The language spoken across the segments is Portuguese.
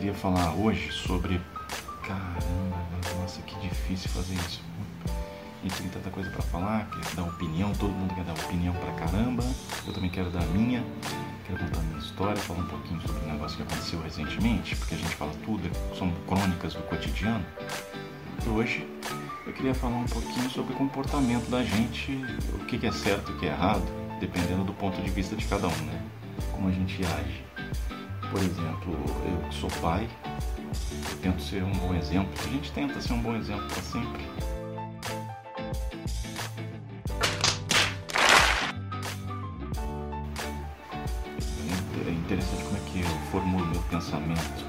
queria falar hoje sobre. Caramba, nossa, que difícil fazer isso. Gente tem tanta coisa para falar, quer dar opinião, todo mundo quer dar opinião pra caramba. Eu também quero dar a minha, quero contar a minha história, falar um pouquinho sobre um negócio que aconteceu recentemente, porque a gente fala tudo, são crônicas do cotidiano. E hoje eu queria falar um pouquinho sobre o comportamento da gente, o que é certo e o que é errado, dependendo do ponto de vista de cada um, né? Como a gente age. Por exemplo, eu que sou pai, eu tento ser um bom exemplo. A gente tenta ser um bom exemplo para sempre. É interessante como é que eu formulo meu pensamento.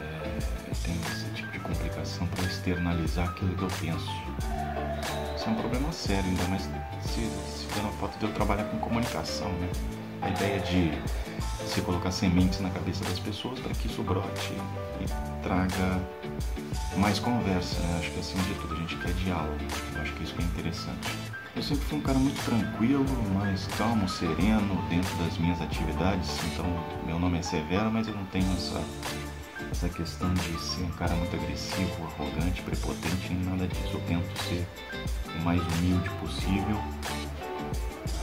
É, eu tenho esse tipo de complicação para externalizar aquilo que eu penso. Isso é um problema sério, ainda mais se, se der na foto de eu trabalhar com comunicação, né? A ideia de se colocar sementes na cabeça das pessoas para que isso brote e traga mais conversa, né? Acho que acima de tudo a gente quer diálogo. Eu acho que isso que é interessante. Eu sempre fui um cara muito tranquilo, mais calmo, sereno dentro das minhas atividades. Então, meu nome é Severo, mas eu não tenho essa, essa questão de ser um cara muito agressivo, arrogante, prepotente, nem nada disso. Eu tento ser o mais humilde possível,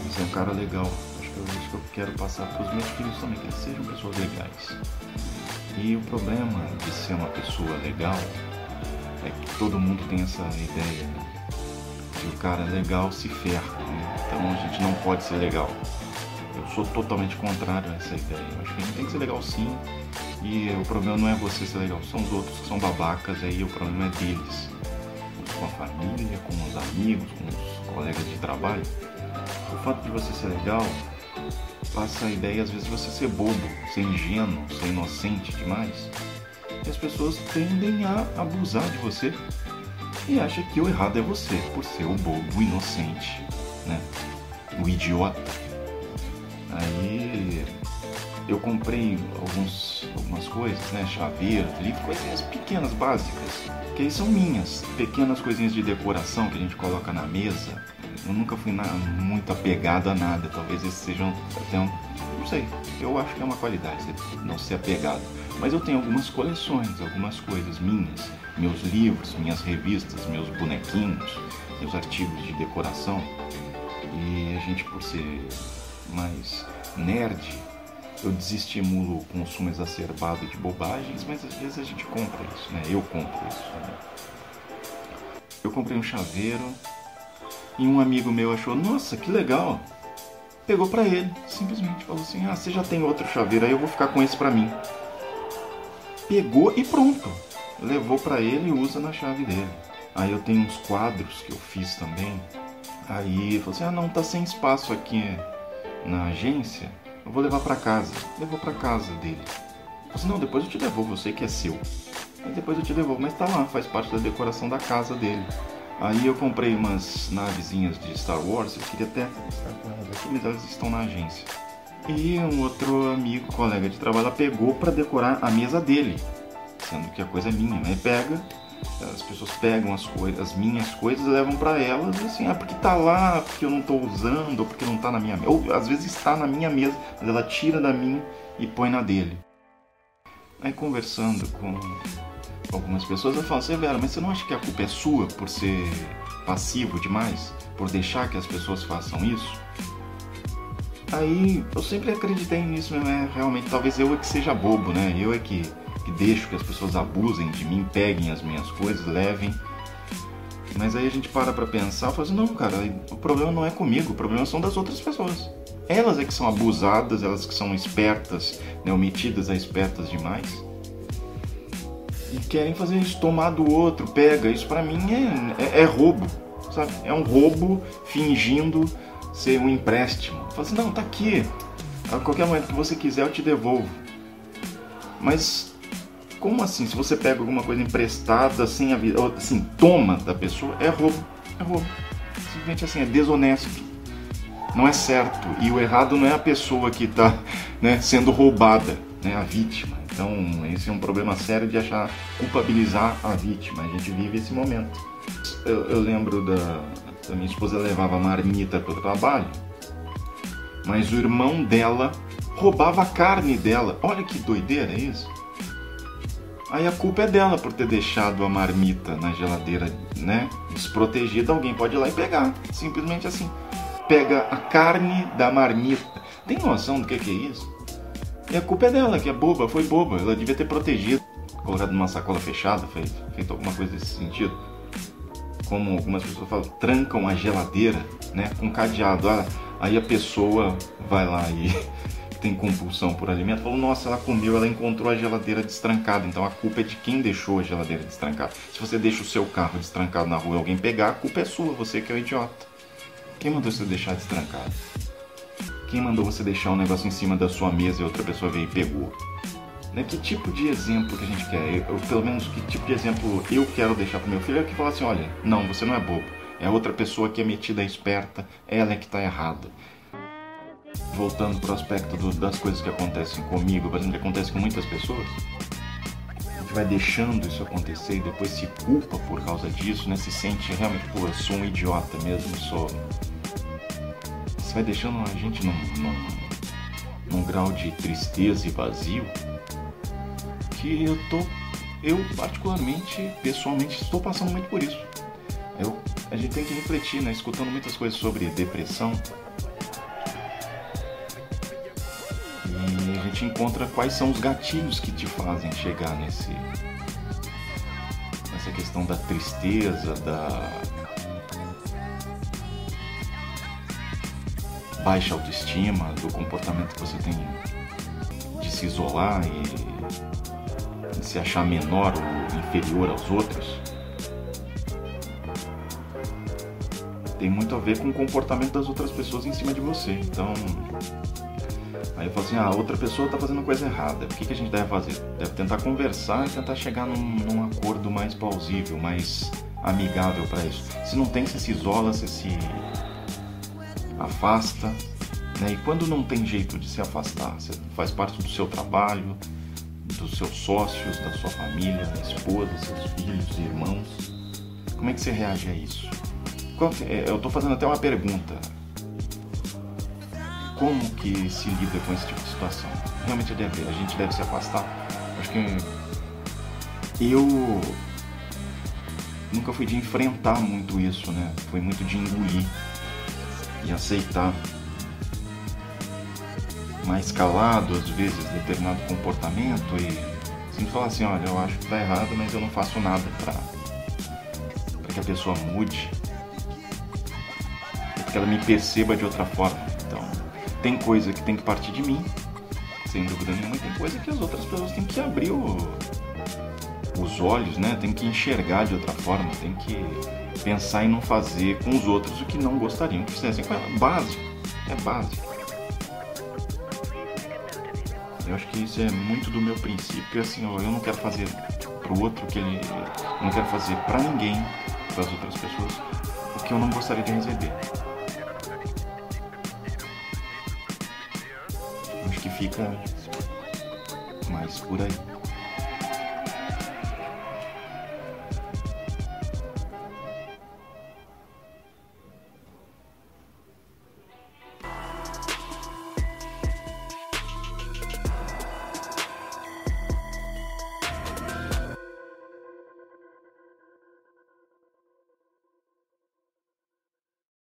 mas é um cara legal. É isso que eu quero passar para os meus filhos também, que eles sejam pessoas legais. E o problema de ser uma pessoa legal é que todo mundo tem essa ideia né? que o cara legal se ferra, né? então a gente não pode ser legal. Eu sou totalmente contrário a essa ideia. Eu acho que a gente tem que ser legal sim, e o problema não é você ser legal, são os outros que são babacas, aí o problema é deles. Com a família, com os amigos, com os colegas de trabalho. O fato de você ser legal passa a ideia, às vezes, você ser bobo, ser ingênuo, ser inocente demais. E as pessoas tendem a abusar de você e acha que o errado é você, por ser o bobo, o inocente, né? O idiota. Aí eu comprei alguns, algumas coisas, né? Chaveiros, livros, coisinhas pequenas, básicas, que aí são minhas. Pequenas coisinhas de decoração que a gente coloca na mesa. Eu nunca fui na, muito apegado a nada. Talvez esses sejam até um. Não sei. Eu acho que é uma qualidade não ser apegado. Mas eu tenho algumas coleções, algumas coisas minhas. Meus livros, minhas revistas, meus bonequinhos, meus artigos de decoração. E a gente, por ser mais nerd, eu desestimulo o consumo exacerbado de bobagens, mas às vezes a gente compra isso, né? Eu compro isso. Né? Eu comprei um chaveiro e um amigo meu achou, nossa, que legal. Pegou para ele, simplesmente falou assim: "Ah, você já tem outro chaveiro, aí eu vou ficar com esse para mim". Pegou e pronto. Levou para ele e usa na chave dele. Aí eu tenho uns quadros que eu fiz também. Aí falou assim: "Ah, não, tá sem espaço aqui na agência". Eu vou levar para casa. Levou para casa dele. Eu disse, não, depois eu te devolvo, sei que é seu. Aí depois eu te devolvo, mas tá lá, faz parte da decoração da casa dele. Aí eu comprei umas navezinhas de Star Wars, eu queria até estar com elas aqui, mas elas estão na agência. E um outro amigo, colega de trabalho, pegou para decorar a mesa dele, sendo que a coisa é minha, né? Pega, as pessoas pegam as coisas, as minhas coisas, levam para elas e assim, ah, porque tá lá, porque eu não tô usando, ou porque não tá na minha mesa. Ou às vezes está na minha mesa, mas ela tira da minha e põe na dele. Aí conversando com algumas pessoas, eu falo, Severo, mas você não acha que a culpa é sua por ser passivo demais? Por deixar que as pessoas façam isso? Aí eu sempre acreditei nisso, mas é, realmente talvez eu é que seja bobo, né? Eu é que que deixo que as pessoas abusem de mim, peguem as minhas coisas, levem. Mas aí a gente para pra pensar e fala assim, não, cara, o problema não é comigo, o problema são das outras pessoas. Elas é que são abusadas, elas que são espertas, né, omitidas a espertas demais. E querem fazer isso, tomar do outro, pega. Isso para mim é, é, é, roubo, sabe? É um roubo fingindo ser um empréstimo. Fala assim, não, tá aqui. A qualquer momento que você quiser eu te devolvo. Mas como assim? Se você pega alguma coisa emprestada sem avisar, assim, toma da pessoa, é roubo. É roubo. Simplesmente assim, é desonesto. Não é certo. E o errado não é a pessoa que está né, sendo roubada, né, a vítima. Então, esse é um problema sério de achar culpabilizar a vítima. A gente vive esse momento. Eu, eu lembro da, da minha esposa levava marmita para o trabalho, mas o irmão dela roubava a carne dela. Olha que doideira é isso. Aí a culpa é dela por ter deixado a marmita na geladeira, né? Desprotegida, alguém pode ir lá e pegar. Simplesmente assim. Pega a carne da marmita. Tem noção do que, que é isso? E a culpa é dela, que é boba, foi boba. Ela devia ter protegido, colocado numa sacola fechada, feito, feito alguma coisa desse sentido. Como algumas pessoas falam, trancam a geladeira, né? Com cadeado. Ah, aí a pessoa vai lá e tem compulsão por alimento, falou, nossa, ela comeu, ela encontrou a geladeira destrancada, então a culpa é de quem deixou a geladeira destrancada. Se você deixa o seu carro destrancado na rua e alguém pegar, a culpa é sua, você que é o idiota. Quem mandou você deixar destrancado? Quem mandou você deixar um negócio em cima da sua mesa e outra pessoa veio e pegou? Né? Que tipo de exemplo que a gente quer? Eu, pelo menos, que tipo de exemplo eu quero deixar pro meu filho? É que fala assim, olha, não, você não é bobo. É outra pessoa que é metida esperta, ela é que está errada voltando para o aspecto do, das coisas que acontecem comigo, por exemplo, que acontece com muitas pessoas, a gente vai deixando isso acontecer e depois se culpa por causa disso, né? Se sente realmente, pô, eu sou um idiota mesmo, sou. Vai deixando a gente num, num, num grau de tristeza e vazio que eu tô. Eu, particularmente, pessoalmente, estou passando muito por isso. Eu, a gente tem que refletir, né? Escutando muitas coisas sobre depressão, e a gente encontra quais são os gatilhos que te fazem chegar nesse nessa questão da tristeza, da baixa autoestima, do comportamento que você tem de se isolar e se achar menor ou inferior aos outros. Tem muito a ver com o comportamento das outras pessoas em cima de você. Então, Aí eu falo assim, ah, outra pessoa está fazendo coisa errada. O que, que a gente deve fazer? Deve tentar conversar e tentar chegar num, num acordo mais plausível, mais amigável para isso. Se não tem, você se isola, você se afasta. Né? E quando não tem jeito de se afastar, você faz parte do seu trabalho, dos seus sócios, da sua família, da esposa, seus filhos, irmãos. Como é que você reage a isso? É? Eu estou fazendo até uma pergunta como que se lida com esse tipo de situação. Realmente deve, a gente deve se afastar. Acho que eu nunca fui de enfrentar muito isso, né? Foi muito de engolir e aceitar mais calado às vezes determinado comportamento e sempre falar assim, olha, eu acho que tá errado, mas eu não faço nada para para que a pessoa mude, para que ela me perceba de outra forma. Tem coisa que tem que partir de mim, sem dúvida nenhuma, e tem coisa que as outras pessoas têm que abrir o, os olhos, né? Tem que enxergar de outra forma, tem que pensar em não fazer com os outros o que não gostariam que fizessem com ela. Básico, é básico. Eu acho que isso é muito do meu princípio, assim, eu não quero fazer pro outro que ele. Eu não quero fazer para ninguém, para as outras pessoas, o que eu não gostaria de receber. fica mais por aí.